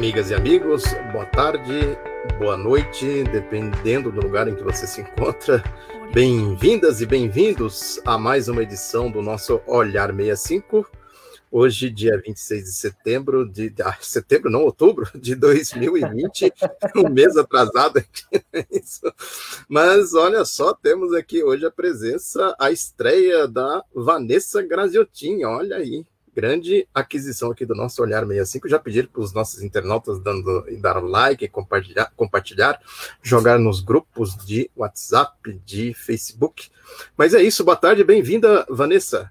Amigas e amigos, boa tarde, boa noite, dependendo do lugar em que você se encontra. Bem-vindas e bem-vindos a mais uma edição do nosso Olhar 65. Hoje, dia 26 de setembro de. Ah, setembro, não, outubro de 2020, um mês atrasado aqui, é isso. Mas olha só, temos aqui hoje a presença, a estreia da Vanessa Graziotin, olha aí grande aquisição aqui do nosso Olhar 65. Já pedir para os nossos internautas dando, dar like, compartilhar, compartilhar, jogar nos grupos de WhatsApp, de Facebook. Mas é isso, boa tarde, bem-vinda, Vanessa.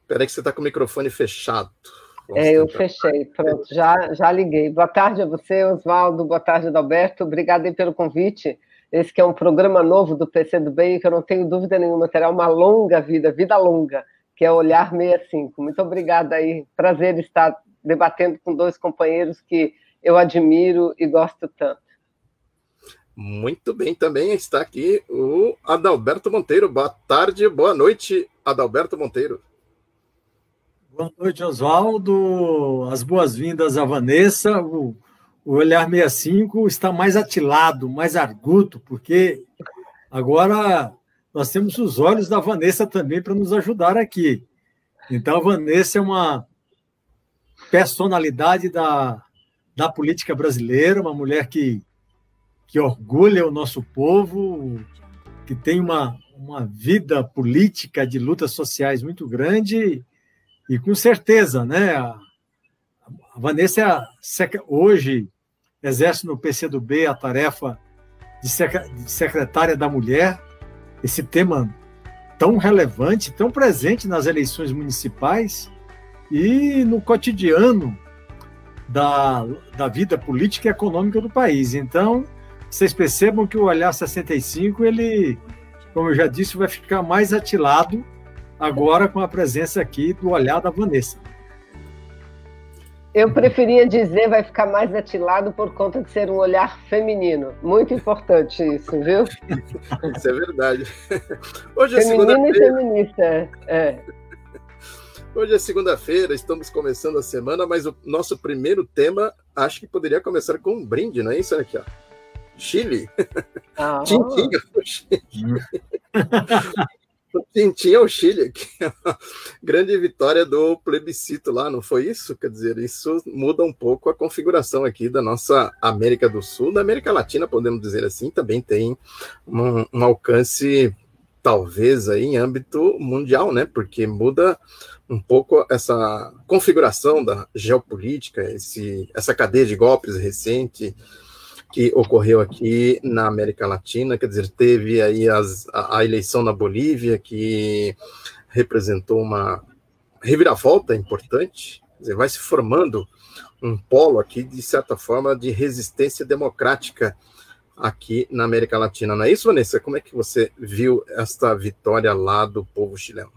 Espera aí que você está com o microfone fechado. Vamos é, eu tentar. fechei, pronto, já, já liguei. Boa tarde a você, Oswaldo, boa tarde, Adalberto, obrigado pelo convite. Esse que é um programa novo do PC do Bem, que eu não tenho dúvida nenhuma, terá uma longa vida, vida longa, que é Olhar 65. Muito obrigada aí, prazer estar debatendo com dois companheiros que eu admiro e gosto tanto. Muito bem, também está aqui o Adalberto Monteiro. Boa tarde, boa noite, Adalberto Monteiro. Boa noite, Oswaldo. As boas-vindas a Vanessa. O o olhar 65 está mais atilado, mais arguto, porque agora nós temos os olhos da Vanessa também para nos ajudar aqui. Então, a Vanessa é uma personalidade da, da política brasileira, uma mulher que, que orgulha o nosso povo, que tem uma, uma vida política de lutas sociais muito grande e, com certeza, né, a, Vanessa é hoje exerce no PCdoB a tarefa de secretária da mulher, esse tema tão relevante, tão presente nas eleições municipais e no cotidiano da, da vida política e econômica do país. Então, vocês percebam que o Olhar 65, ele, como eu já disse, vai ficar mais atilado agora com a presença aqui do Olhar da Vanessa. Eu preferia dizer vai ficar mais atilado por conta de ser um olhar feminino. Muito importante isso, viu? Isso é verdade. Hoje é Feminino e feminista. É. Hoje é segunda-feira, estamos começando a semana, mas o nosso primeiro tema acho que poderia começar com um brinde, não é isso? aqui, ó. Chile. Ah. Tintinha, Chile. Tinha o Chile, uma grande vitória do plebiscito lá, não foi isso? Quer dizer, isso muda um pouco a configuração aqui da nossa América do Sul, da América Latina, podemos dizer assim, também tem um, um alcance, talvez, aí em âmbito mundial, né? Porque muda um pouco essa configuração da geopolítica, esse, essa cadeia de golpes recente, que ocorreu aqui na América Latina, quer dizer, teve aí as, a, a, eleição na Bolívia, que representou uma reviravolta importante, quer dizer, vai se formando um polo aqui, de certa forma, de resistência democrática aqui na América Latina. Não é isso, Vanessa? Como é que você viu esta vitória lá do povo chileno?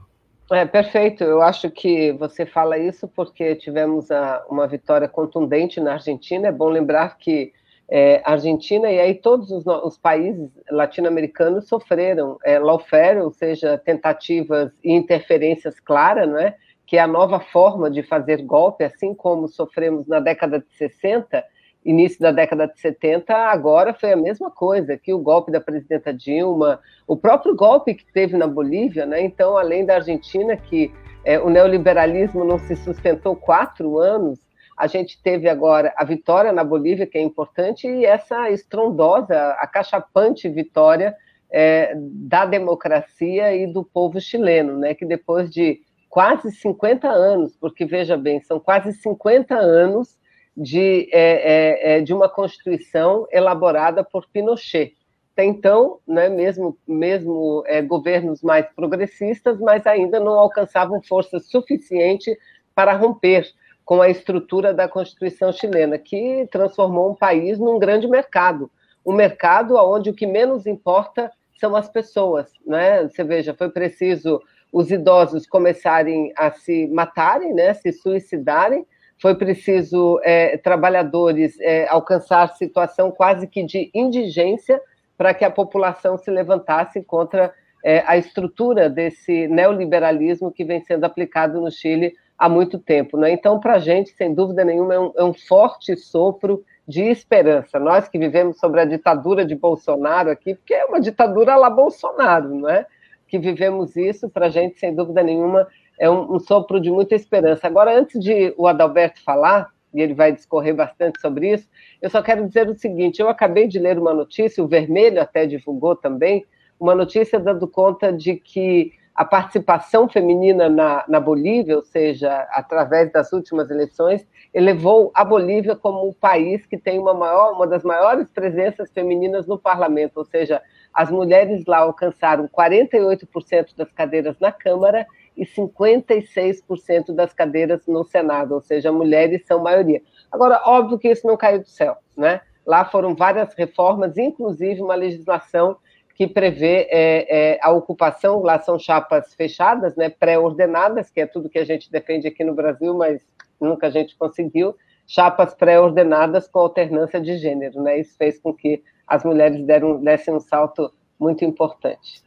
É, perfeito. Eu acho que você fala isso porque tivemos a, uma vitória contundente na Argentina. É bom lembrar que é, Argentina e aí todos os, os países latino-americanos sofreram é, lawfare, ou seja, tentativas e interferências claras, não é? que é a nova forma de fazer golpe, assim como sofremos na década de 60, início da década de 70, agora foi a mesma coisa, que o golpe da presidenta Dilma, o próprio golpe que teve na Bolívia, né? então, além da Argentina, que é, o neoliberalismo não se sustentou quatro anos, a gente teve agora a vitória na Bolívia, que é importante, e essa estrondosa, acachapante vitória é, da democracia e do povo chileno, né, que depois de quase 50 anos, porque veja bem, são quase 50 anos de, é, é, é, de uma Constituição elaborada por Pinochet. Até então, né, mesmo, mesmo é, governos mais progressistas, mas ainda não alcançavam força suficiente para romper com a estrutura da Constituição chilena, que transformou um país num grande mercado, um mercado onde o que menos importa são as pessoas, né? Você veja, foi preciso os idosos começarem a se matarem, né, se suicidarem, foi preciso é, trabalhadores é, alcançar situação quase que de indigência para que a população se levantasse contra é, a estrutura desse neoliberalismo que vem sendo aplicado no Chile há muito tempo. Né? Então, para a gente, sem dúvida nenhuma, é um, é um forte sopro de esperança. Nós que vivemos sobre a ditadura de Bolsonaro aqui, porque é uma ditadura lá Bolsonaro, não é? Que vivemos isso, para a gente, sem dúvida nenhuma, é um, um, sopro de muita esperança. Agora, antes de o Adalberto falar, e ele vai discorrer bastante sobre isso, eu só quero dizer o seguinte: eu acabei de ler uma notícia, o Vermelho até divulgou também, uma notícia dando conta de que a participação feminina na, na Bolívia, ou seja, através das últimas eleições, elevou a Bolívia como o país que tem uma, maior, uma das maiores presenças femininas no parlamento, ou seja, as mulheres lá alcançaram 48% das cadeiras na Câmara e 56% das cadeiras no Senado, ou seja, mulheres são maioria. Agora, óbvio que isso não caiu do céu, né? Lá foram várias reformas, inclusive uma legislação que prevê é, é, a ocupação, lá são chapas fechadas, né, pré-ordenadas, que é tudo que a gente defende aqui no Brasil, mas nunca a gente conseguiu, chapas pré-ordenadas com alternância de gênero. Né, isso fez com que as mulheres deram, dessem um salto muito importante.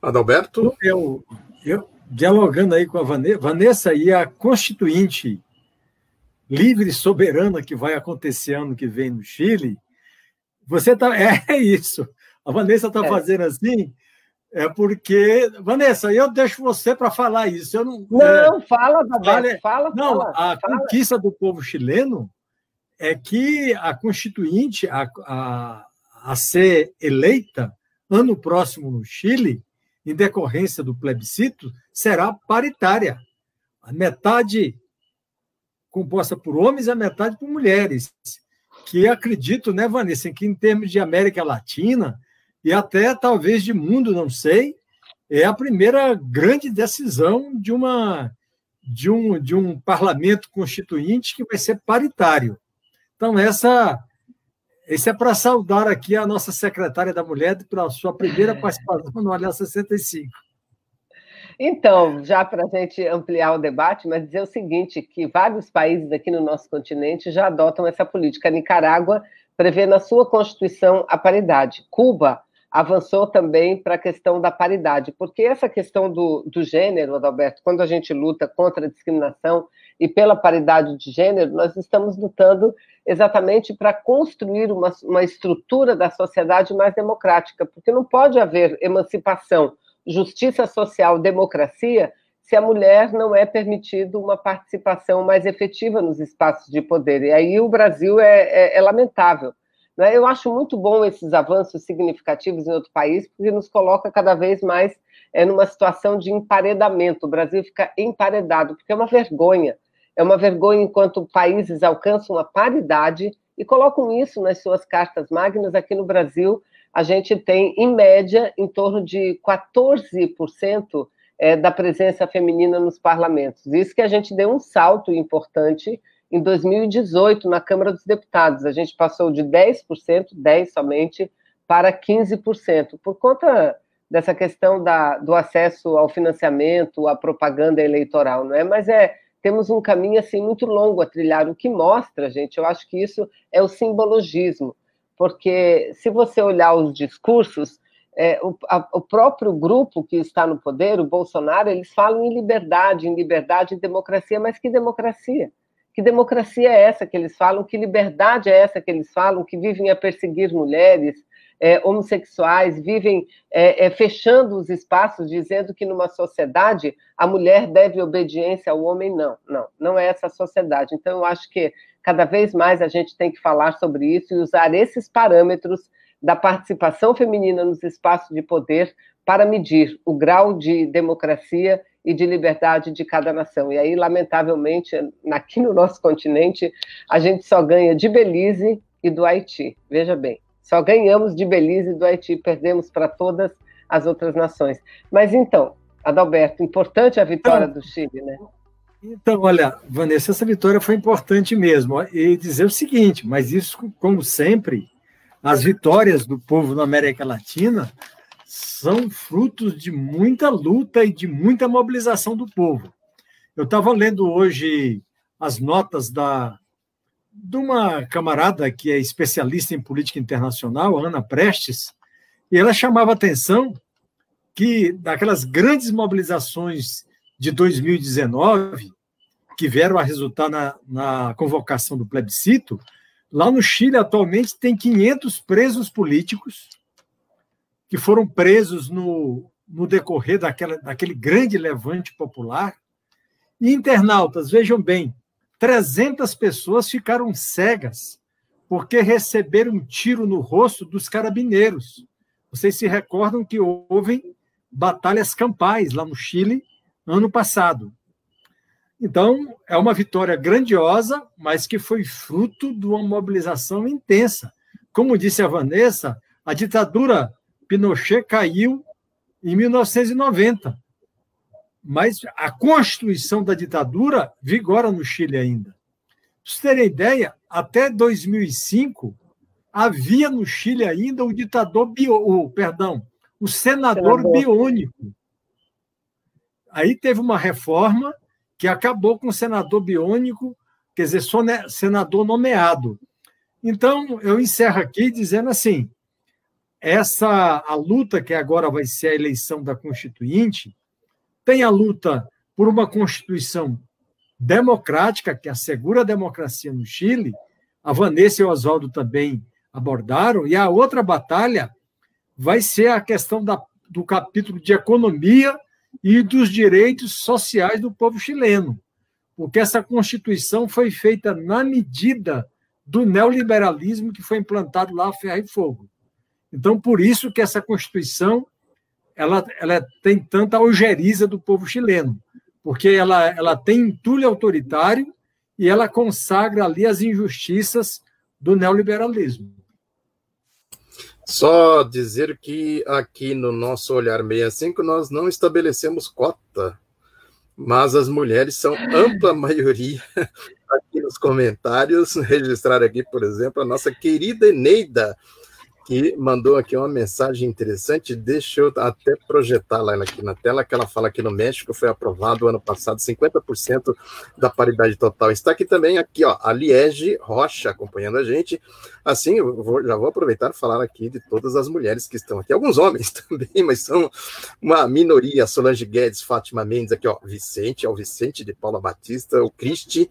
Adalberto? Eu, eu, dialogando aí com a Vanessa, Vanessa e a constituinte livre e soberana que vai acontecer ano que vem no Chile, você tá. É isso. A Vanessa está é. fazendo assim, é porque. Vanessa, eu deixo você para falar isso. Eu não, não, é, fala, vale, fala, Não, fala, a fala. conquista do povo chileno é que a Constituinte, a, a, a ser eleita ano próximo no Chile, em decorrência do plebiscito, será paritária. A metade composta por homens e a metade por mulheres que acredito, né, Vanessa, que em termos de América Latina e até talvez de mundo, não sei, é a primeira grande decisão de uma de um, de um parlamento constituinte que vai ser paritário. Então, essa esse é para saudar aqui a nossa secretária da Mulher pela sua primeira participação no Aliança 65. Então, já para a gente ampliar o debate, mas dizer o seguinte, que vários países aqui no nosso continente já adotam essa política. A Nicarágua prevê na sua Constituição a paridade. Cuba avançou também para a questão da paridade, porque essa questão do, do gênero, Adalberto, quando a gente luta contra a discriminação e pela paridade de gênero, nós estamos lutando exatamente para construir uma, uma estrutura da sociedade mais democrática, porque não pode haver emancipação justiça social, democracia, se a mulher não é permitido uma participação mais efetiva nos espaços de poder. E aí o Brasil é, é, é lamentável. Né? Eu acho muito bom esses avanços significativos em outro país, porque nos coloca cada vez mais é, numa situação de emparedamento. O Brasil fica emparedado, porque é uma vergonha. É uma vergonha enquanto países alcançam a paridade e colocam isso nas suas cartas magnas aqui no Brasil a gente tem, em média, em torno de 14% é, da presença feminina nos parlamentos. Isso que a gente deu um salto importante em 2018 na Câmara dos Deputados. A gente passou de 10%, 10% somente, para 15%, por conta dessa questão da, do acesso ao financiamento, à propaganda eleitoral, não é? Mas é temos um caminho assim muito longo a trilhar, o que mostra, gente, eu acho que isso é o simbologismo porque se você olhar os discursos, é, o, a, o, próprio grupo que está no poder, o Bolsonaro, eles falam em liberdade, em liberdade, em democracia, mas que democracia? Que democracia é essa que eles falam? Que liberdade é essa que eles falam? Que vivem a perseguir mulheres, é, homossexuais, vivem é, é fechando os espaços, dizendo que numa sociedade a mulher deve obediência ao homem? Não, não, não é essa sociedade. Então, eu acho que Cada vez mais a gente tem que falar sobre isso e usar esses parâmetros da participação feminina nos espaços de poder para medir o grau de democracia e de liberdade de cada nação. E aí, lamentavelmente, aqui no nosso continente, a gente só ganha de Belize e do Haiti. Veja bem, só ganhamos de Belize e do Haiti, perdemos para todas as outras nações. Mas então, Adalberto, importante a vitória do Chile, né? Então, olha, Vanessa, essa vitória foi importante mesmo. E dizer o seguinte, mas isso, como sempre, as vitórias do povo na América Latina são frutos de muita luta e de muita mobilização do povo. Eu estava lendo hoje as notas da de uma camarada que é especialista em política internacional, Ana Prestes, e ela chamava atenção que daquelas grandes mobilizações de 2019, que vieram a resultar na, na convocação do plebiscito, lá no Chile atualmente tem 500 presos políticos que foram presos no, no decorrer daquela, daquele grande levante popular. E internautas, vejam bem, 300 pessoas ficaram cegas porque receberam um tiro no rosto dos carabineiros. Vocês se recordam que houve batalhas campais lá no Chile ano passado. Então, é uma vitória grandiosa, mas que foi fruto de uma mobilização intensa. Como disse a Vanessa, a ditadura Pinochet caiu em 1990. Mas a constituição da ditadura vigora no Chile ainda. Para vocês terem ideia, até 2005 havia no Chile ainda o ditador bio, o, perdão, o senador, senador biônico. Aí teve uma reforma que acabou com o senador biônico, quer dizer, senador nomeado. Então, eu encerro aqui dizendo assim: essa a luta que agora vai ser a eleição da Constituinte, tem a luta por uma Constituição democrática que assegura a democracia no Chile. A Vanessa e o Oswaldo também abordaram, e a outra batalha vai ser a questão da, do capítulo de economia e dos direitos sociais do povo chileno, porque essa Constituição foi feita na medida do neoliberalismo que foi implantado lá a ferro e fogo. Então, por isso que essa Constituição ela, ela tem tanta algeriza do povo chileno, porque ela, ela tem entulho autoritário e ela consagra ali as injustiças do neoliberalismo. Só dizer que aqui no nosso Olhar 65 nós não estabelecemos cota, mas as mulheres são ampla maioria aqui nos comentários. Registrar aqui, por exemplo, a nossa querida Eneida, que mandou aqui uma mensagem interessante. Deixa eu até projetar lá aqui na tela, que ela fala que no México foi aprovado ano passado 50% da paridade total. Está aqui também, aqui, ó, a Liege Rocha acompanhando a gente. Assim, eu vou, já vou aproveitar e falar aqui de todas as mulheres que estão aqui. Alguns homens também, mas são uma minoria. Solange Guedes, Fátima Mendes, aqui, ó, Vicente, é o Vicente de Paula Batista, o Cristi.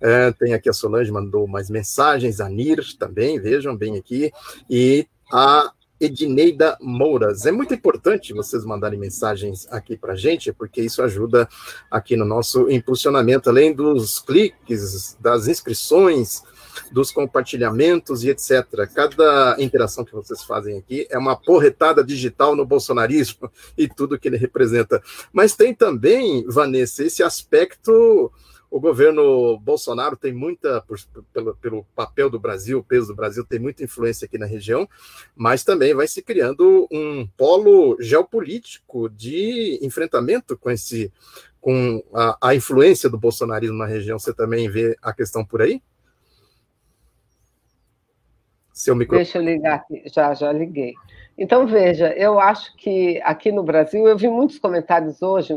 É, tem aqui a Solange, mandou mais mensagens, a Nir também, vejam bem aqui. E a Edneida Mouras. É muito importante vocês mandarem mensagens aqui para gente, porque isso ajuda aqui no nosso impulsionamento, além dos cliques, das inscrições, dos compartilhamentos e etc. Cada interação que vocês fazem aqui é uma porretada digital no bolsonarismo e tudo que ele representa. Mas tem também, Vanessa, esse aspecto o governo Bolsonaro tem muita, por, pelo, pelo papel do Brasil, o peso do Brasil, tem muita influência aqui na região, mas também vai se criando um polo geopolítico de enfrentamento com esse com a, a influência do bolsonarismo na região. Você também vê a questão por aí? Seu microfone. Deixa eu ligar aqui. Já, já liguei. Então, veja, eu acho que aqui no Brasil, eu vi muitos comentários hoje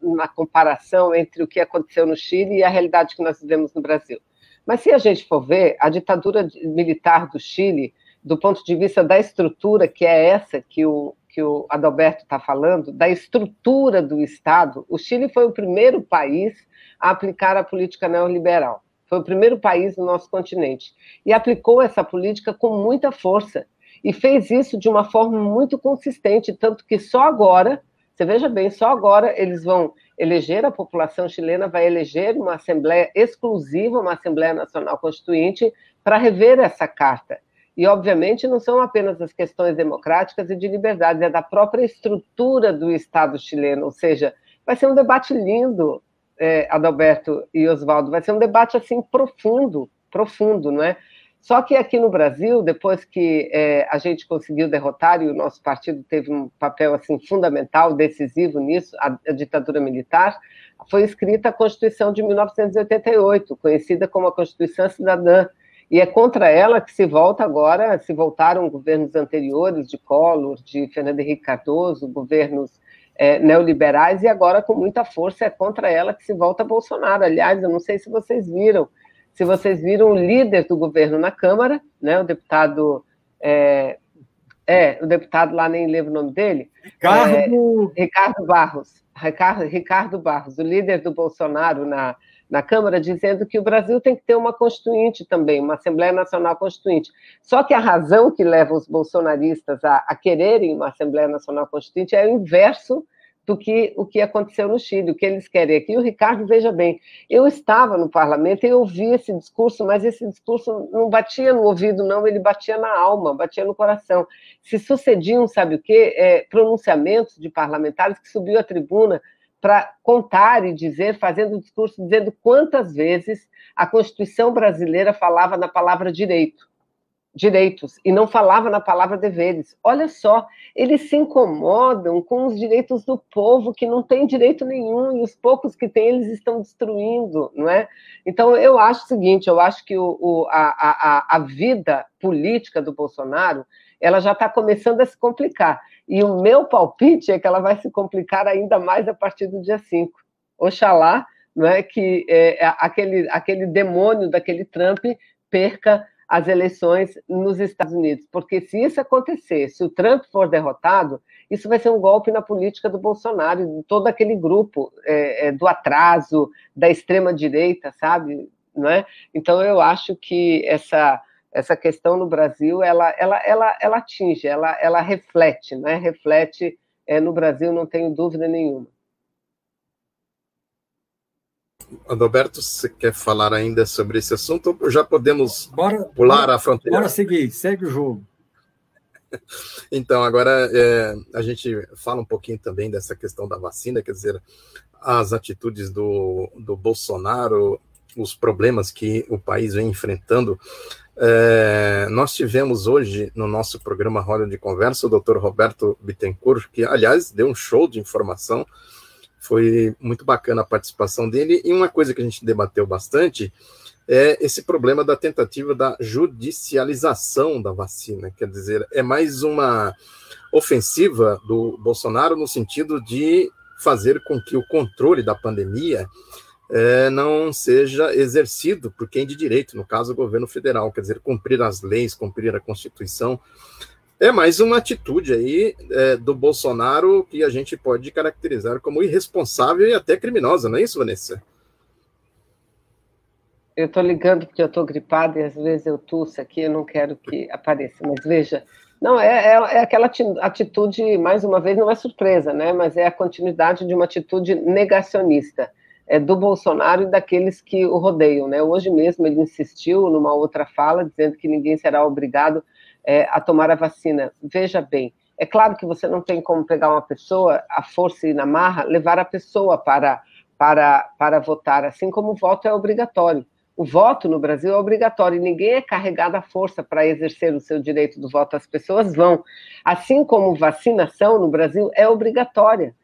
na comparação entre o que aconteceu no Chile e a realidade que nós vivemos no Brasil. Mas se a gente for ver, a ditadura militar do Chile, do ponto de vista da estrutura, que é essa que o, que o Adalberto está falando, da estrutura do Estado, o Chile foi o primeiro país a aplicar a política neoliberal. Foi o primeiro país no nosso continente. E aplicou essa política com muita força e fez isso de uma forma muito consistente, tanto que só agora, você veja bem, só agora eles vão eleger, a população chilena vai eleger uma Assembleia exclusiva, uma Assembleia Nacional Constituinte, para rever essa carta. E, obviamente, não são apenas as questões democráticas e de liberdade, é da própria estrutura do Estado chileno, ou seja, vai ser um debate lindo, é, Adalberto e Oswaldo, vai ser um debate, assim, profundo, profundo, não é? Só que aqui no Brasil, depois que é, a gente conseguiu derrotar, e o nosso partido teve um papel assim fundamental, decisivo nisso, a, a ditadura militar, foi escrita a Constituição de 1988, conhecida como a Constituição Cidadã, e é contra ela que se volta agora, se voltaram governos anteriores, de Collor, de Fernando Henrique Cardoso, governos é, neoliberais, e agora com muita força é contra ela que se volta Bolsonaro. Aliás, eu não sei se vocês viram, se vocês viram o líder do governo na Câmara, né, o deputado é, É, o deputado lá nem lembro o nome dele. Ricardo. É, Ricardo Barros. Ricardo, Ricardo Barros, o líder do Bolsonaro na, na Câmara, dizendo que o Brasil tem que ter uma constituinte também, uma Assembleia Nacional Constituinte. Só que a razão que leva os bolsonaristas a, a quererem uma Assembleia Nacional Constituinte é o inverso do que o que aconteceu no Chile, o que eles querem aqui. E o Ricardo, veja bem, eu estava no parlamento e ouvi esse discurso, mas esse discurso não batia no ouvido, não, ele batia na alma, batia no coração. Se sucediam, sabe o quê? É, pronunciamentos de parlamentares que subiu à tribuna para contar e dizer, fazendo discurso, dizendo quantas vezes a Constituição brasileira falava na palavra direito direitos e não falava na palavra deveres. Olha só, eles se incomodam com os direitos do povo que não tem direito nenhum e os poucos que têm eles estão destruindo, não é? Então eu acho o seguinte, eu acho que o, o a, a, a vida política do Bolsonaro ela já está começando a se complicar. E o meu palpite é que ela vai se complicar ainda mais a partir do dia 5. Oxalá não é, que é, aquele, aquele demônio daquele Trump perca as eleições nos Estados Unidos. Porque se isso acontecer, se o Trump for derrotado, isso vai ser um golpe na política do Bolsonaro, de todo aquele grupo é, é, do atraso, da extrema-direita, sabe? Não é? Então, eu acho que essa, essa questão no Brasil, ela, ela, ela, ela atinge, ela, ela reflete, né? reflete é, no Brasil, não tenho dúvida nenhuma. Adalberto, você quer falar ainda sobre esse assunto? Ou já podemos bora, pular bora, a fronteira? Bora seguir, segue o jogo. Então, agora é, a gente fala um pouquinho também dessa questão da vacina, quer dizer, as atitudes do, do Bolsonaro, os problemas que o país vem enfrentando. É, nós tivemos hoje no nosso programa Roda de Conversa o doutor Roberto Bittencourt, que, aliás, deu um show de informação foi muito bacana a participação dele. E uma coisa que a gente debateu bastante é esse problema da tentativa da judicialização da vacina. Quer dizer, é mais uma ofensiva do Bolsonaro no sentido de fazer com que o controle da pandemia é, não seja exercido por quem de direito, no caso o governo federal, quer dizer, cumprir as leis, cumprir a Constituição. É mais uma atitude aí é, do Bolsonaro que a gente pode caracterizar como irresponsável e até criminosa, não é isso, Vanessa? Eu estou ligando porque eu estou gripada e às vezes eu tuço aqui, eu não quero que apareça, mas veja, não, é, é, é, aquela atitude, mais uma vez, não é surpresa, né? Mas é a continuidade de uma atitude negacionista é, do Bolsonaro e daqueles que o rodeiam, né? Hoje mesmo ele insistiu numa outra fala, dizendo que ninguém será obrigado é, a tomar a vacina. Veja bem, é claro que você não tem como pegar uma pessoa, a força e na marra, levar a pessoa para, para, para votar, assim como o voto é obrigatório. O voto no Brasil é obrigatório ninguém é carregado à força para exercer o seu direito do voto. As pessoas vão. Assim como vacinação no Brasil é obrigatória.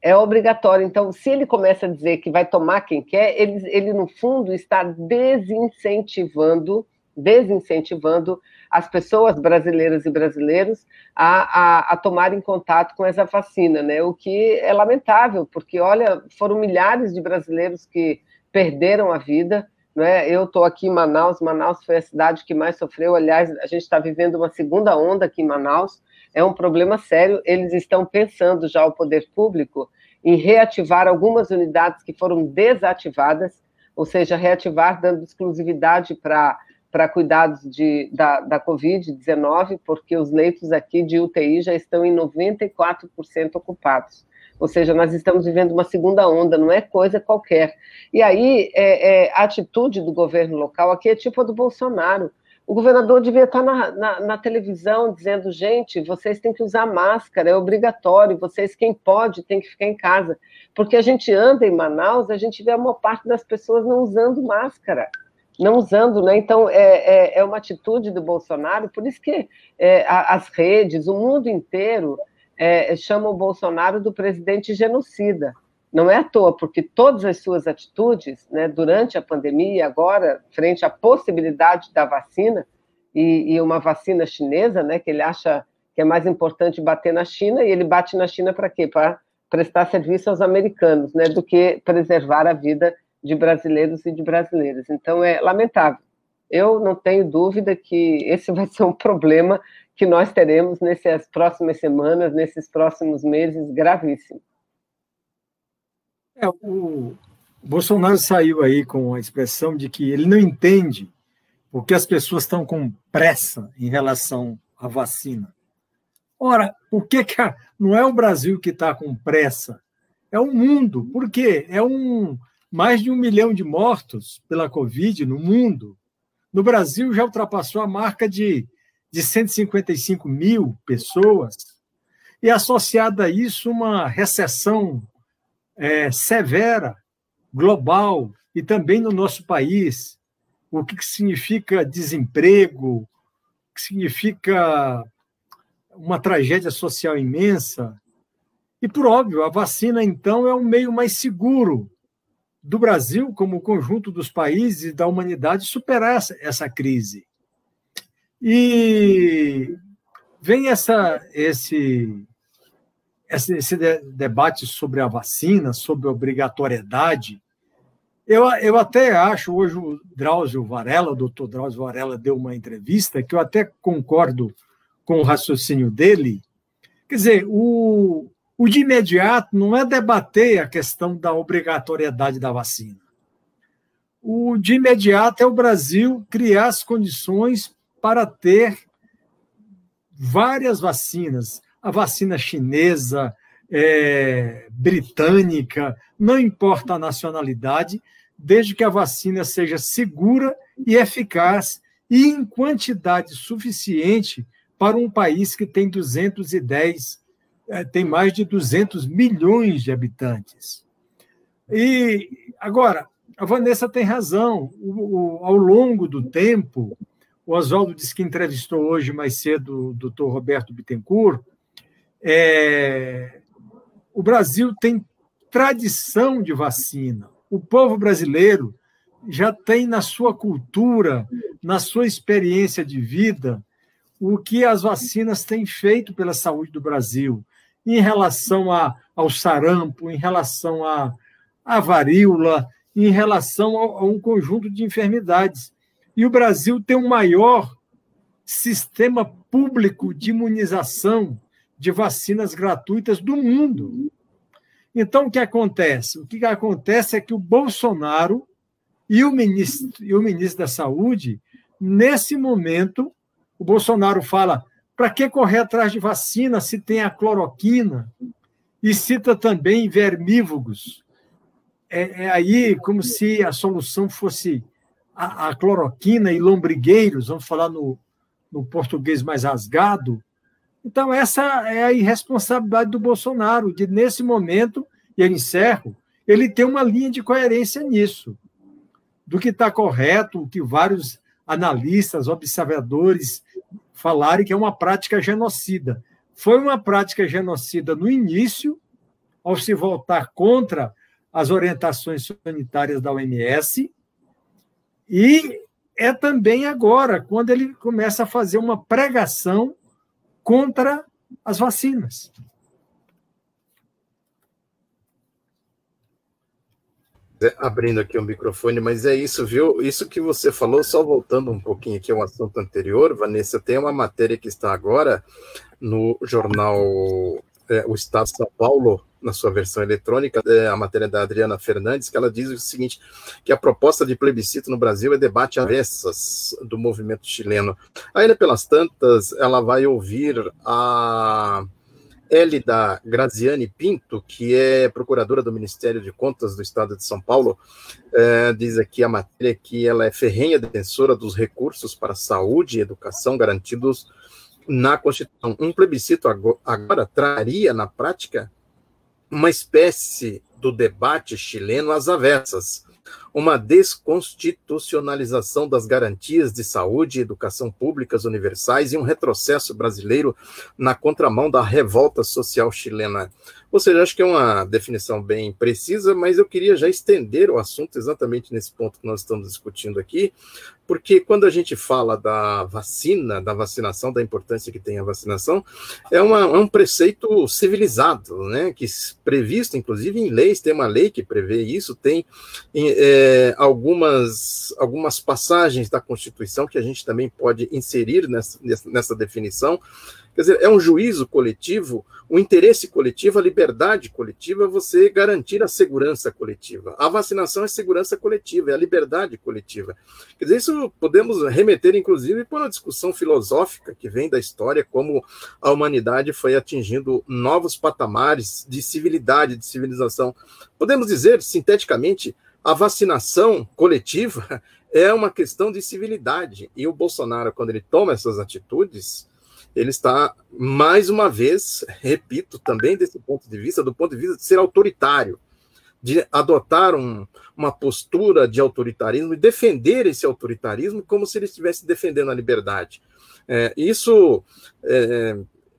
É obrigatório. Então, se ele começa a dizer que vai tomar quem quer, ele, ele no fundo, está desincentivando, desincentivando as pessoas brasileiras e brasileiros a, a, a tomarem contato com essa vacina, né? O que é lamentável, porque, olha, foram milhares de brasileiros que perderam a vida, né? Eu estou aqui em Manaus, Manaus foi a cidade que mais sofreu, aliás, a gente está vivendo uma segunda onda aqui em Manaus, é um problema sério, eles estão pensando já, o poder público, em reativar algumas unidades que foram desativadas, ou seja, reativar dando exclusividade para para cuidados de, da, da Covid-19, porque os leitos aqui de UTI já estão em 94% ocupados. Ou seja, nós estamos vivendo uma segunda onda, não é coisa qualquer. E aí, é, é, a atitude do governo local aqui é tipo a do Bolsonaro. O governador devia estar na, na, na, televisão dizendo: gente, vocês têm que usar máscara, é obrigatório, vocês, quem pode, tem que ficar em casa. Porque a gente anda em Manaus, a gente vê a maior parte das pessoas não usando máscara não usando, né? Então é, é, é, uma atitude do Bolsonaro, por isso que é, as redes, o mundo inteiro é, chama o Bolsonaro do presidente genocida. Não é à toa, porque todas as suas atitudes, né, durante a pandemia agora, frente à possibilidade da vacina, e, e, uma vacina chinesa, né, que ele acha que é mais importante bater na China, e ele bate na China para quê? Para prestar serviço aos americanos, né, do que preservar a vida de brasileiros e de brasileiras. Então, é lamentável. Eu não tenho dúvida que esse vai ser um problema que nós teremos nessas próximas semanas, nesses próximos meses gravíssimos. É, o Bolsonaro saiu aí com a expressão de que ele não entende porque as pessoas estão com pressa em relação à vacina. Ora, por que, que a, não é o Brasil que está com pressa? É o mundo. Por quê? É um mais de um milhão de mortos pela Covid no mundo. No Brasil já ultrapassou a marca de, de 155 mil pessoas. E associada a isso, uma recessão é, severa, global e também no nosso país, o que significa desemprego, que significa uma tragédia social imensa. E, por óbvio, a vacina, então, é o meio mais seguro do Brasil, como conjunto dos países da humanidade, superar essa, essa crise. E vem essa, esse, esse, esse debate sobre a vacina, sobre a obrigatoriedade, eu, eu até acho, hoje o Drauzio Varela, o doutor Drauzio Varela, deu uma entrevista que eu até concordo com o raciocínio dele. Quer dizer, o, o de imediato não é debater a questão da obrigatoriedade da vacina. O de imediato é o Brasil criar as condições para ter várias vacinas. A vacina chinesa, é, britânica, não importa a nacionalidade, desde que a vacina seja segura e eficaz e em quantidade suficiente para um país que tem 210, é, tem mais de 200 milhões de habitantes. E agora, a Vanessa tem razão. O, o, ao longo do tempo, o Oswaldo disse que entrevistou hoje mais cedo o doutor Roberto Bittencourt. É, o Brasil tem tradição de vacina. O povo brasileiro já tem na sua cultura, na sua experiência de vida, o que as vacinas têm feito pela saúde do Brasil, em relação a, ao sarampo, em relação à, à varíola, em relação a, a um conjunto de enfermidades. E o Brasil tem o maior sistema público de imunização de vacinas gratuitas do mundo. Então, o que acontece? O que acontece é que o Bolsonaro e o ministro, e o ministro da Saúde, nesse momento, o Bolsonaro fala: para que correr atrás de vacina se tem a cloroquina? E cita também vermífugos. É, é aí como se a solução fosse a, a cloroquina e lombrigueiros, vamos falar no, no português mais rasgado, então, essa é a irresponsabilidade do Bolsonaro, de, nesse momento, e eu encerro, ele tem uma linha de coerência nisso, do que está correto, o que vários analistas, observadores falarem que é uma prática genocida. Foi uma prática genocida no início, ao se voltar contra as orientações sanitárias da OMS, e é também agora, quando ele começa a fazer uma pregação contra as vacinas. Abrindo aqui o microfone, mas é isso, viu? Isso que você falou, só voltando um pouquinho aqui ao assunto anterior, Vanessa, tem uma matéria que está agora no jornal é, O Estado de São Paulo, na sua versão eletrônica, é a matéria da Adriana Fernandes, que ela diz o seguinte: que a proposta de plebiscito no Brasil é debate avessas do movimento chileno. Ainda pelas tantas, ela vai ouvir a Elida Graziani Pinto, que é procuradora do Ministério de Contas do Estado de São Paulo, é, diz aqui a matéria que ela é ferrenha defensora dos recursos para saúde e educação garantidos na Constituição. Um plebiscito agora, agora traria, na prática, uma espécie do debate chileno às avessas, uma desconstitucionalização das garantias de saúde e educação públicas universais e um retrocesso brasileiro na contramão da revolta social chilena. Ou seja, acho que é uma definição bem precisa, mas eu queria já estender o assunto exatamente nesse ponto que nós estamos discutindo aqui, porque quando a gente fala da vacina, da vacinação, da importância que tem a vacinação, é, uma, é um preceito civilizado, né, que previsto, inclusive, em leis, tem uma lei que prevê isso, tem é, algumas, algumas passagens da Constituição que a gente também pode inserir nessa, nessa definição, Quer dizer, é um juízo coletivo, o um interesse coletivo, a liberdade coletiva, você garantir a segurança coletiva. A vacinação é segurança coletiva, é a liberdade coletiva. Quer dizer, isso podemos remeter, inclusive, para uma discussão filosófica que vem da história, como a humanidade foi atingindo novos patamares de civilidade, de civilização. Podemos dizer, sinteticamente, a vacinação coletiva é uma questão de civilidade. E o Bolsonaro, quando ele toma essas atitudes, ele está, mais uma vez, repito, também desse ponto de vista, do ponto de vista de ser autoritário, de adotar um, uma postura de autoritarismo e defender esse autoritarismo como se ele estivesse defendendo a liberdade. É, isso, é,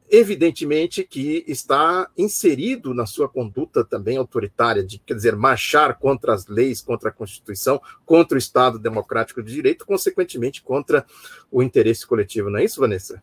evidentemente, que está inserido na sua conduta também autoritária, de, quer dizer, marchar contra as leis, contra a Constituição, contra o Estado democrático de direito, consequentemente, contra o interesse coletivo. Não é isso, Vanessa?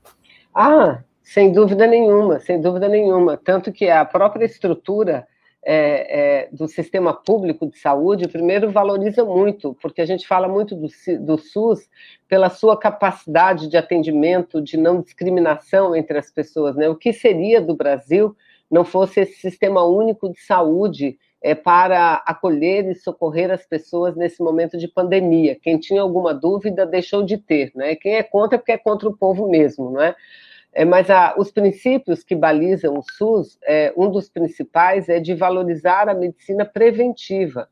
Ah, sem dúvida nenhuma, sem dúvida nenhuma. Tanto que a própria estrutura é, é, do sistema público de saúde, primeiro, valoriza muito, porque a gente fala muito do, do SUS pela sua capacidade de atendimento, de não discriminação entre as pessoas. Né? O que seria do Brasil não fosse esse sistema único de saúde é, para acolher e socorrer as pessoas nesse momento de pandemia. Quem tinha alguma dúvida deixou de ter, né? Quem é contra é porque é contra o povo mesmo, não é? É, mas a, os princípios que balizam o SUS, é, um dos principais é de valorizar a medicina preventiva.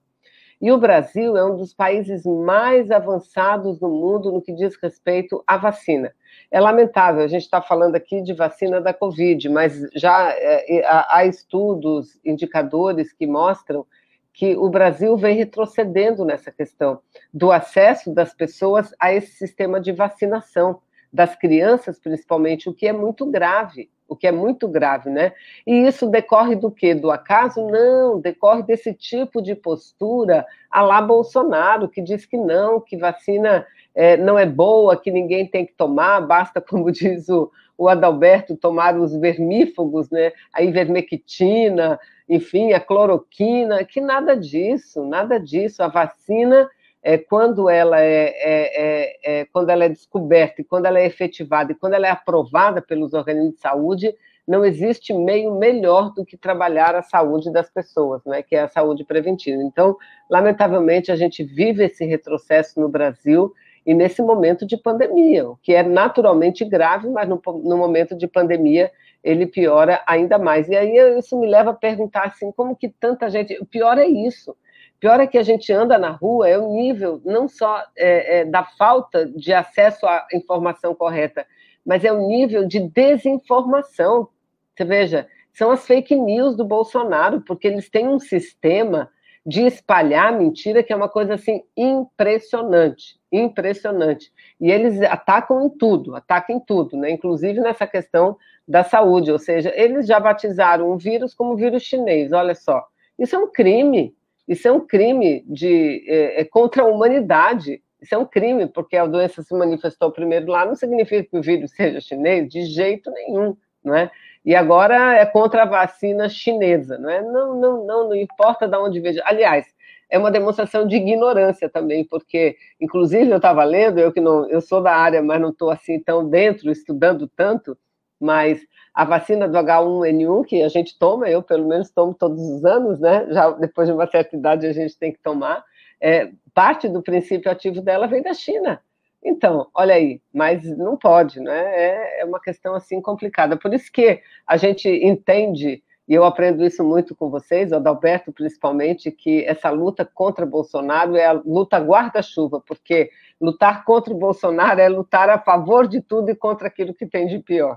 E o Brasil é um dos países mais avançados do mundo no que diz respeito à vacina. É lamentável, a gente está falando aqui de vacina da Covid, mas já é, há estudos, indicadores que mostram que o Brasil vem retrocedendo nessa questão do acesso das pessoas a esse sistema de vacinação das crianças, principalmente, o que é muito grave, o que é muito grave, né? E isso decorre do quê? Do acaso? Não, decorre desse tipo de postura a lá Bolsonaro, que diz que não, que vacina é, não é boa, que ninguém tem que tomar, basta, como diz o, o Adalberto, tomar os vermífugos, né? A ivermectina, enfim, a cloroquina, que nada disso, nada disso. A vacina é, quando, ela é, é, é, é, quando ela é descoberta e quando ela é efetivada e quando ela é aprovada pelos organismos de saúde, não existe meio melhor do que trabalhar a saúde das pessoas, né, que é a saúde preventiva. Então, lamentavelmente, a gente vive esse retrocesso no Brasil e nesse momento de pandemia, o que é naturalmente grave, mas no, no momento de pandemia ele piora ainda mais. E aí isso me leva a perguntar assim, como que tanta gente... O pior é isso, Pior é que a gente anda na rua, é o nível não só é, é, da falta de acesso à informação correta, mas é o nível de desinformação. Você veja, são as fake news do Bolsonaro, porque eles têm um sistema de espalhar mentira que é uma coisa assim impressionante, impressionante. E eles atacam em tudo, atacam em tudo, né? Inclusive nessa questão da saúde, ou seja, eles já batizaram um vírus como vírus chinês. Olha só, isso é um crime. Isso é um crime de, é, é contra a humanidade. Isso é um crime, porque a doença se manifestou primeiro lá, não significa que o vírus seja chinês, de jeito nenhum, não é? E agora é contra a vacina chinesa, não é? Não, não, não, não importa de onde veja. Aliás, é uma demonstração de ignorância também, porque, inclusive, eu estava lendo, eu que não, eu sou da área, mas não estou assim tão dentro, estudando tanto, mas a vacina do H1N1 que a gente toma, eu pelo menos tomo todos os anos, né? Já depois de uma certa idade a gente tem que tomar. É, parte do princípio ativo dela vem da China. Então, olha aí, mas não pode, né? É, é uma questão assim complicada. Por isso que a gente entende e eu aprendo isso muito com vocês, o Adalberto principalmente, que essa luta contra Bolsonaro é a luta guarda-chuva, porque lutar contra o Bolsonaro é lutar a favor de tudo e contra aquilo que tem de pior.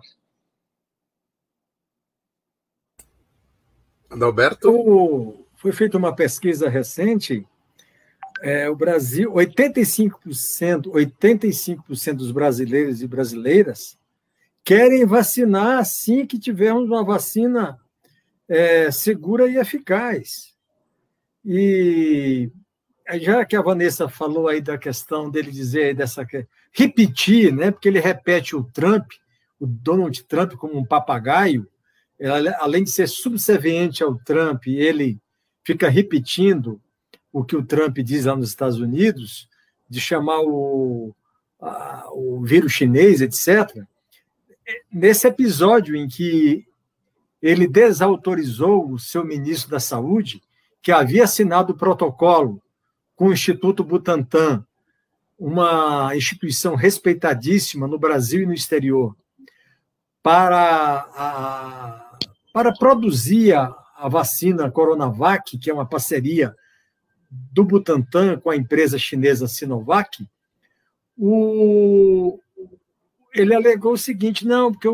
Adalberto? Foi feita uma pesquisa recente. É, o Brasil, 85%, 85% dos brasileiros e brasileiras querem vacinar assim que tivermos uma vacina é, segura e eficaz. E já que a Vanessa falou aí da questão dele dizer dessa repetir, né? Porque ele repete o Trump, o Donald Trump como um papagaio, além de ser subserviente ao Trump, ele fica repetindo o que o Trump diz lá nos Estados Unidos, de chamar o, a, o vírus chinês, etc. Nesse episódio em que ele desautorizou o seu ministro da Saúde, que havia assinado o protocolo com o Instituto Butantan, uma instituição respeitadíssima no Brasil e no exterior, para, a, para produzir a, a vacina Coronavac, que é uma parceria do Butantan com a empresa chinesa Sinovac, o, ele alegou o seguinte: não, porque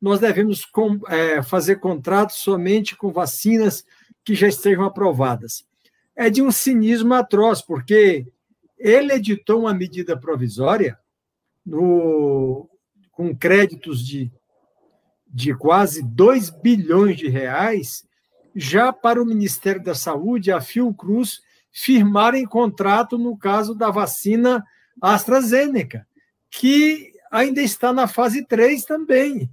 nós devemos com, é, fazer contratos somente com vacinas que já estejam aprovadas. É de um cinismo atroz, porque ele editou uma medida provisória no, com créditos de, de quase 2 bilhões de reais já para o Ministério da Saúde, a Fiocruz, firmarem contrato no caso da vacina AstraZeneca, que ainda está na fase 3 também.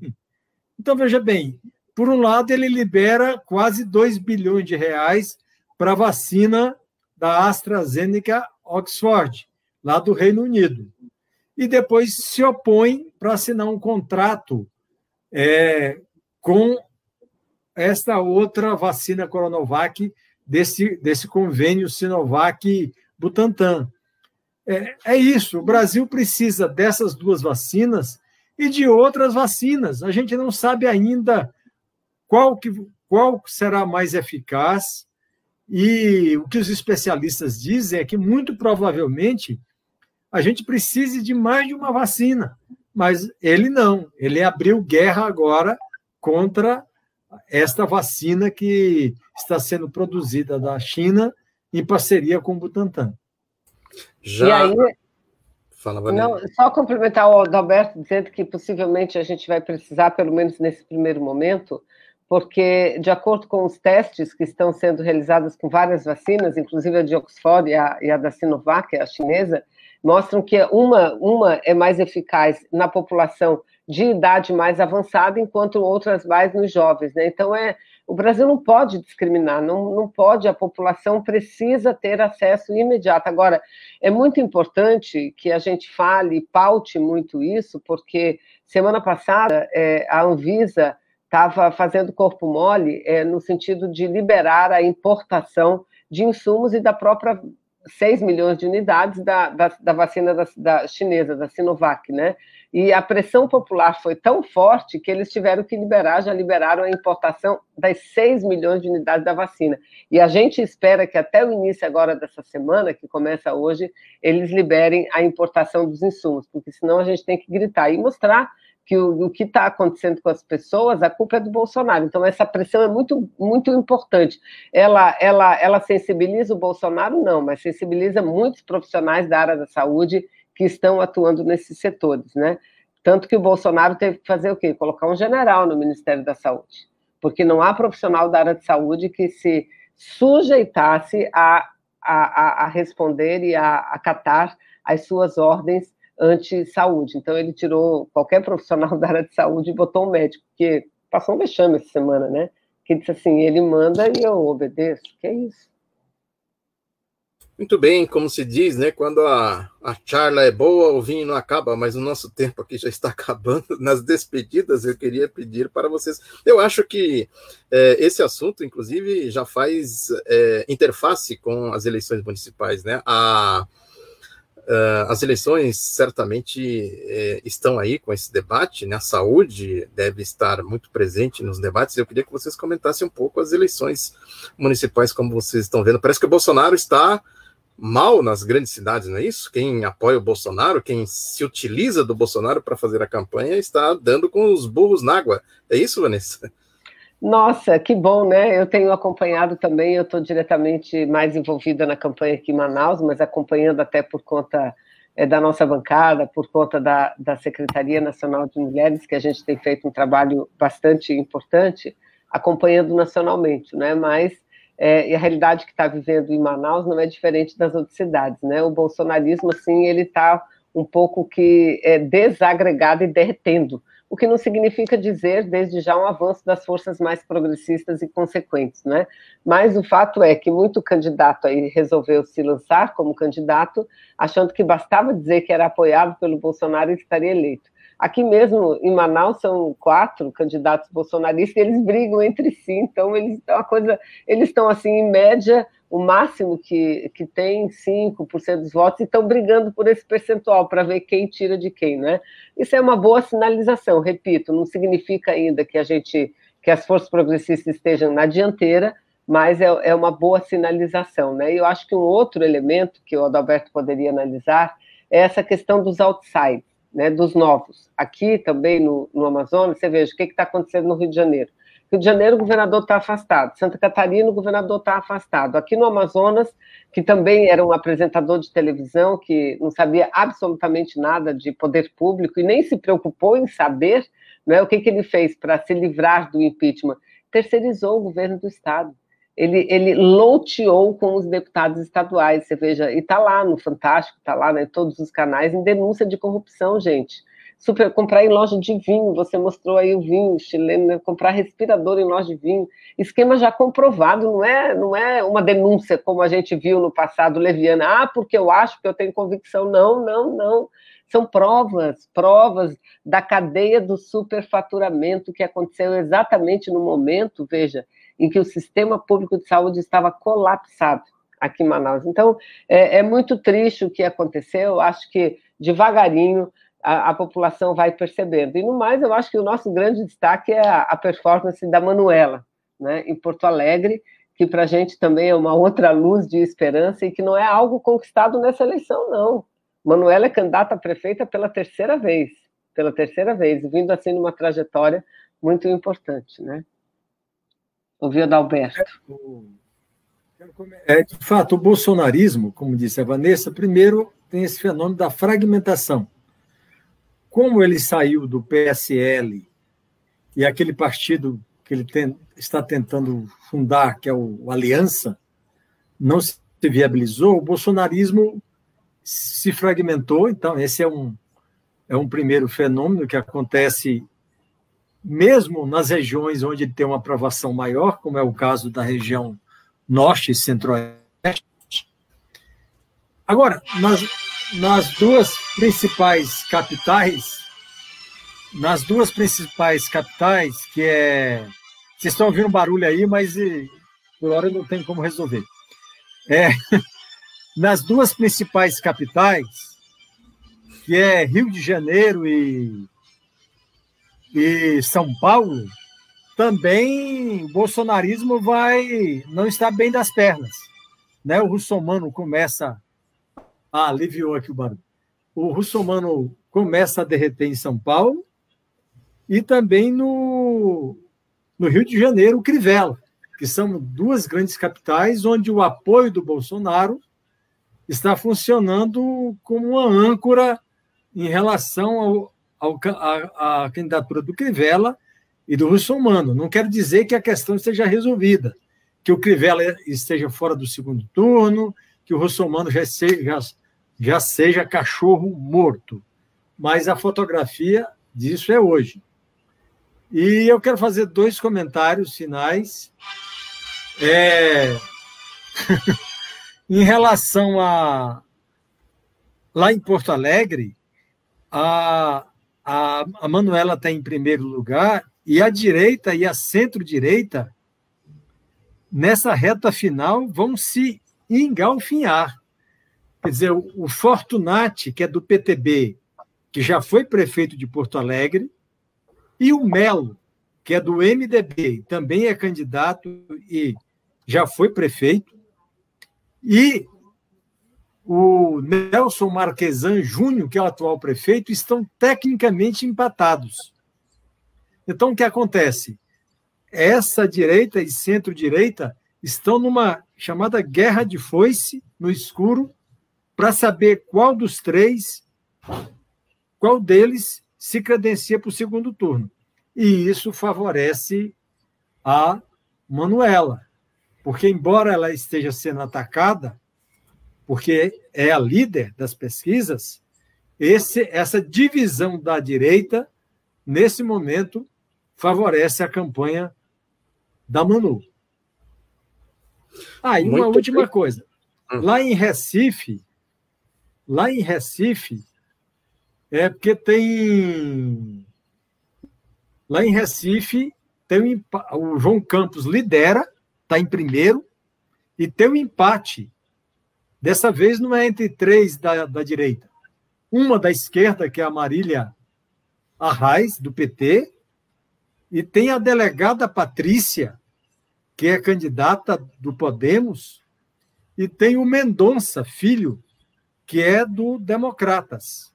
Então, veja bem, por um lado, ele libera quase 2 bilhões de reais para a vacina da AstraZeneca Oxford, lá do Reino Unido. E depois se opõe para assinar um contrato é, com esta outra vacina Coronavac desse, desse convênio Sinovac-Butantan. É, é isso, o Brasil precisa dessas duas vacinas e de outras vacinas. A gente não sabe ainda qual, que, qual será mais eficaz, e o que os especialistas dizem é que, muito provavelmente, a gente precise de mais de uma vacina, mas ele não. Ele abriu guerra agora contra esta vacina que está sendo produzida da China em parceria com o Butantan. Já... E aí, Fala, Não, só complementar o Adalberto dizendo que possivelmente a gente vai precisar, pelo menos nesse primeiro momento, porque, de acordo com os testes que estão sendo realizados com várias vacinas, inclusive a de Oxford e a, e a da Sinovac, a chinesa, mostram que uma, uma é mais eficaz na população de idade mais avançada, enquanto outras mais nos jovens. Né? Então, é, o Brasil não pode discriminar, não, não pode, a população precisa ter acesso imediato. Agora, é muito importante que a gente fale e paute muito isso, porque semana passada é, a Anvisa estava fazendo corpo mole é, no sentido de liberar a importação de insumos e da própria 6 milhões de unidades da, da, da vacina da, da, chinesa, da Sinovac, né? E a pressão popular foi tão forte que eles tiveram que liberar, já liberaram a importação das 6 milhões de unidades da vacina. E a gente espera que até o início agora dessa semana, que começa hoje, eles liberem a importação dos insumos, porque senão a gente tem que gritar e mostrar que o, o que está acontecendo com as pessoas, a culpa é do Bolsonaro. Então, essa pressão é muito, muito importante. Ela, ela, ela sensibiliza o Bolsonaro? Não, mas sensibiliza muitos profissionais da área da saúde que estão atuando nesses setores, né? Tanto que o Bolsonaro teve que fazer o quê? Colocar um general no Ministério da Saúde, porque não há profissional da área de saúde que se sujeitasse a, a, a responder e a acatar as suas ordens anti-saúde. Então, ele tirou qualquer profissional da área de saúde e botou um médico, porque passou um vexame essa semana, né? Que disse assim: ele manda e eu obedeço. Que é isso? Muito bem, como se diz, né? Quando a, a charla é boa, o vinho não acaba, mas o nosso tempo aqui já está acabando. Nas despedidas, eu queria pedir para vocês. Eu acho que é, esse assunto, inclusive, já faz é, interface com as eleições municipais, né? A Uh, as eleições certamente eh, estão aí com esse debate, né? a saúde deve estar muito presente nos debates. Eu queria que vocês comentassem um pouco as eleições municipais, como vocês estão vendo. Parece que o Bolsonaro está mal nas grandes cidades, não é isso? Quem apoia o Bolsonaro, quem se utiliza do Bolsonaro para fazer a campanha, está dando com os burros na água. É isso, Vanessa? Nossa, que bom, né? Eu tenho acompanhado também, eu estou diretamente mais envolvida na campanha aqui em Manaus, mas acompanhando até por conta é, da nossa bancada, por conta da, da Secretaria Nacional de Mulheres, que a gente tem feito um trabalho bastante importante, acompanhando nacionalmente, né? Mas é, a realidade que está vivendo em Manaus não é diferente das outras cidades, né? O bolsonarismo, assim, ele está um pouco que é, desagregado e derretendo, o que não significa dizer, desde já, um avanço das forças mais progressistas e consequentes, né? Mas o fato é que muito candidato aí resolveu se lançar como candidato, achando que bastava dizer que era apoiado pelo Bolsonaro e estaria eleito. Aqui mesmo em Manaus são quatro candidatos bolsonaristas e eles brigam entre si, então eles estão uma coisa, eles estão assim em média o máximo que, que tem 5% dos votos e estão brigando por esse percentual para ver quem tira de quem, né? Isso é uma boa sinalização, repito, não significa ainda que a gente que as forças progressistas estejam na dianteira, mas é, é uma boa sinalização, né? E eu acho que um outro elemento que o Adalberto poderia analisar é essa questão dos outsides, né, dos novos. Aqui também no, no Amazonas, você veja o que está acontecendo no Rio de Janeiro Rio de Janeiro, o governador está afastado. Santa Catarina, o governador está afastado. Aqui no Amazonas, que também era um apresentador de televisão, que não sabia absolutamente nada de poder público e nem se preocupou em saber né, o que, que ele fez para se livrar do impeachment. Terceirizou o governo do Estado. Ele, ele loteou com os deputados estaduais, você veja, e está lá no Fantástico, está lá né, em todos os canais, em denúncia de corrupção, gente super, comprar em loja de vinho, você mostrou aí o vinho chileno, né? comprar respirador em loja de vinho, esquema já comprovado, não é, não é uma denúncia como a gente viu no passado leviana, ah, porque eu acho que eu tenho convicção, não, não, não, são provas, provas da cadeia do superfaturamento que aconteceu exatamente no momento, veja, em que o sistema público de saúde estava colapsado aqui em Manaus. Então, é, é muito triste o que aconteceu, acho que devagarinho a, a, população vai percebendo. E no mais, eu acho que o nosso grande destaque é a, a performance da Manuela, né, em Porto Alegre, que para a gente também é uma outra luz de esperança e que não é algo conquistado nessa eleição, não. Manuela é candidata a prefeita pela terceira vez, pela terceira vez, vindo assim numa trajetória muito importante, né? Ouviu, Adalberto? É, de fato, o bolsonarismo, como disse a Vanessa, primeiro tem esse fenômeno da fragmentação como ele saiu do PSL e aquele partido que ele tem, está tentando fundar, que é o Aliança, não se viabilizou, o bolsonarismo se fragmentou. Então, esse é um, é um primeiro fenômeno que acontece mesmo nas regiões onde ele tem uma aprovação maior, como é o caso da região norte e centro-oeste. Agora, nas, nas duas principais capitais, nas duas principais capitais, que é. Vocês estão ouvindo barulho aí, mas por hora não tem como resolver. É, nas duas principais capitais, que é Rio de Janeiro e, e São Paulo, também o bolsonarismo vai não está bem das pernas. Né? O russomano começa ah, aliviou aqui o barulho. O russomano começa a derreter em São Paulo e também no, no Rio de Janeiro, o Crivella, que são duas grandes capitais onde o apoio do Bolsonaro está funcionando como uma âncora em relação ao, ao, à, à candidatura do Crivella e do Russomano. Não quero dizer que a questão esteja resolvida, que o Crivella esteja fora do segundo turno, que o Russomano já, seja, já seja cachorro morto. Mas a fotografia disso é hoje. E eu quero fazer dois comentários finais. É... em relação a. Lá em Porto Alegre, a, a, a Manuela está em primeiro lugar e a direita e a centro-direita, nessa reta final, vão se engalfinhar. Quer dizer, o Fortunati, que é do PTB, que já foi prefeito de Porto Alegre, e o Melo, que é do MDB, também é candidato e já foi prefeito, e o Nelson Marquesan Júnior, que é o atual prefeito, estão tecnicamente empatados. Então, o que acontece? Essa direita e centro-direita estão numa chamada guerra de foice no escuro para saber qual dos três, qual deles se credencia para o segundo turno. E isso favorece a Manuela. Porque, embora ela esteja sendo atacada, porque é a líder das pesquisas, esse, essa divisão da direita, nesse momento, favorece a campanha da Manu. Ah, e uma última bem. coisa. Hum. Lá em Recife, lá em Recife, é porque tem. Lá em Recife, tem o João Campos lidera, está em primeiro, e tem um empate. Dessa vez não é entre três da, da direita. Uma da esquerda, que é a Marília Arraes, do PT, e tem a delegada Patrícia, que é candidata do Podemos, e tem o Mendonça, filho, que é do Democratas.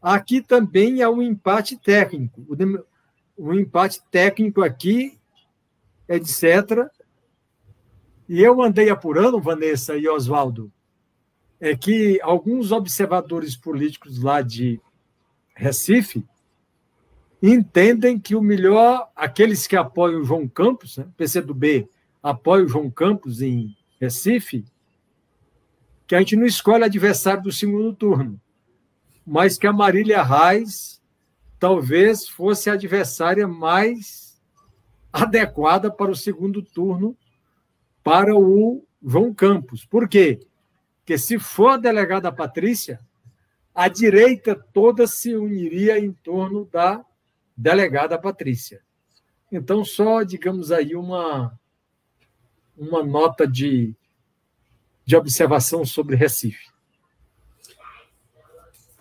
Aqui também há um empate técnico. O, o empate técnico aqui, etc. E eu andei apurando, Vanessa e Oswaldo, é que alguns observadores políticos lá de Recife entendem que o melhor, aqueles que apoiam o João Campos, né, PCdoB apoia o João Campos em Recife, que a gente não escolhe adversário do segundo turno, mas que a Marília Reis talvez fosse a adversária mais adequada para o segundo turno para o João Campos. Por quê? Porque se for a delegada Patrícia, a direita toda se uniria em torno da delegada Patrícia. Então, só, digamos aí, uma, uma nota de, de observação sobre Recife.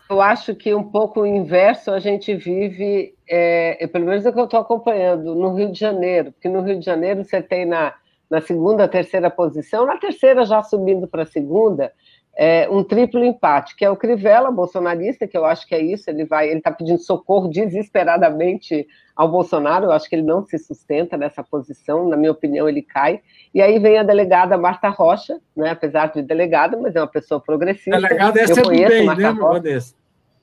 Eu acho que um pouco o inverso a gente vive, é, pelo menos é o que eu estou acompanhando, no Rio de Janeiro, porque no Rio de Janeiro você tem na, na segunda, terceira posição, na terceira já subindo para a segunda, é, um triplo empate, que é o Crivella, bolsonarista, que eu acho que é isso, ele vai, ele está pedindo socorro desesperadamente ao Bolsonaro, eu acho que ele não se sustenta nessa posição, na minha opinião, ele cai. E aí vem a delegada Marta Rocha, né, apesar de delegada, mas é uma pessoa progressista. Delegada essa eu é do bem, Marta né, Rocha.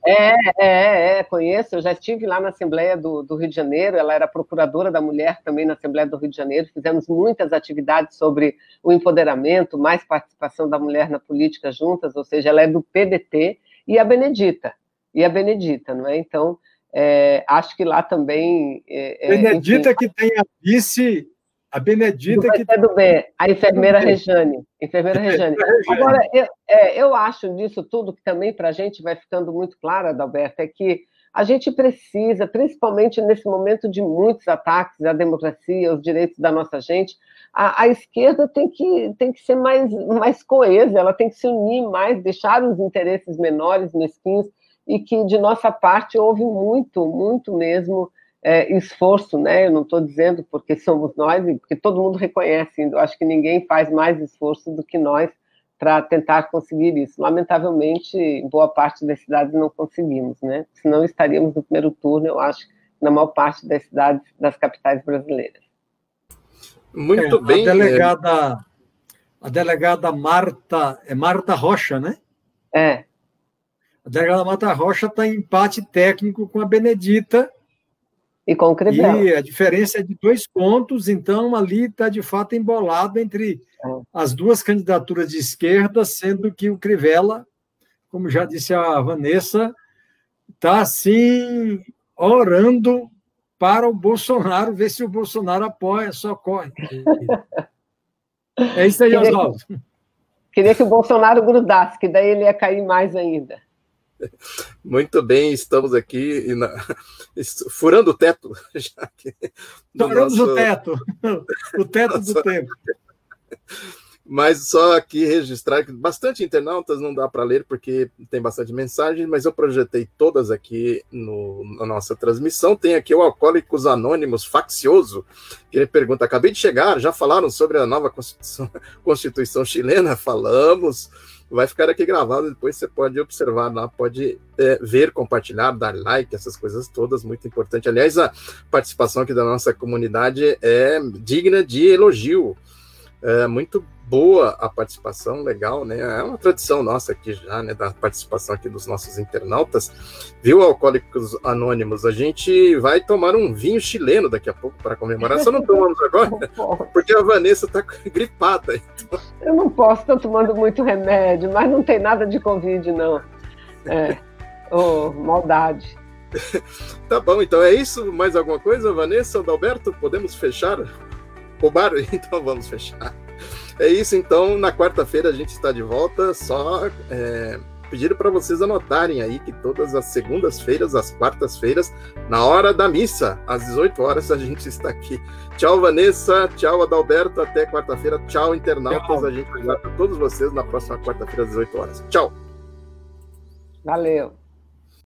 É, é, é, conheço. Eu já estive lá na Assembleia do, do, Rio de Janeiro. Ela era procuradora da mulher também na Assembleia do Rio de Janeiro. Fizemos muitas atividades sobre o empoderamento, mais participação da mulher na política juntas. Ou seja, ela é do PDT e a Benedita. E a Benedita, não é? Então, é, acho que lá também. É, é Benedita enfim, que tem a vice a Benedita que. Do B, a enfermeira Rejane. Enfermeira Rejane. Agora, eu, é, eu acho disso tudo que também para a gente vai ficando muito claro, Adalberto, é que a gente precisa, principalmente nesse momento de muitos ataques à democracia, aos direitos da nossa gente, a, a, esquerda tem que, tem que ser mais, mais coesa, ela tem que se unir mais, deixar os interesses menores, mesquinhos, e que de nossa parte houve muito, muito mesmo é, esforço, né? Eu não estou dizendo porque somos nós, porque todo mundo reconhece. Eu acho que ninguém faz mais esforço do que nós para tentar conseguir isso. Lamentavelmente, boa parte das cidades não conseguimos, né? Senão estaríamos no primeiro turno, eu acho, na maior parte das cidades das capitais brasileiras. Muito é, bem. A delegada, a delegada Marta, é Marta Rocha, né? É. A delegada Marta Rocha está em empate técnico com a Benedita, e com o Crivella. E a diferença é de dois pontos, então ali está de fato embolado entre é. as duas candidaturas de esquerda, sendo que o Crivella, como já disse a Vanessa, está assim orando para o Bolsonaro, ver se o Bolsonaro apoia, socorre. É isso aí, Oswaldo. Queria que o Bolsonaro grudasse, que daí ele ia cair mais ainda. Muito bem, estamos aqui na... furando o teto. Já que... Furamos nosso... o teto, o teto do tempo. Mas só aqui registrar que bastante internautas não dá para ler porque tem bastante mensagem, mas eu projetei todas aqui no, na nossa transmissão. Tem aqui o Alcoólicos Anônimos Faccioso, que ele pergunta: acabei de chegar, já falaram sobre a nova Constituição, Constituição chilena? Falamos vai ficar aqui gravado, depois você pode observar lá, pode é, ver, compartilhar, dar like, essas coisas todas, muito importante. Aliás, a participação aqui da nossa comunidade é digna de elogio. É muito boa a participação, legal, né? É uma tradição nossa aqui já, né? Da participação aqui dos nossos internautas. Viu, Alcoólicos Anônimos? A gente vai tomar um vinho chileno daqui a pouco para comemorar. Só não tomamos agora, porque a Vanessa está gripada. Então... Eu não posso, estou tomando muito remédio, mas não tem nada de Covid, não. É, oh, maldade. tá bom, então é isso. Mais alguma coisa, Vanessa, Adalberto? Podemos fechar o bar? Então vamos fechar. É isso, então. Na quarta-feira a gente está de volta. Só é, pedir para vocês anotarem aí que todas as segundas-feiras, as quartas-feiras, na hora da missa, às 18 horas, a gente está aqui. Tchau, Vanessa. Tchau, Adalberto. Até quarta-feira. Tchau, internautas. Tchau. A gente aguarda todos vocês na próxima quarta-feira, às 18 horas. Tchau. Valeu.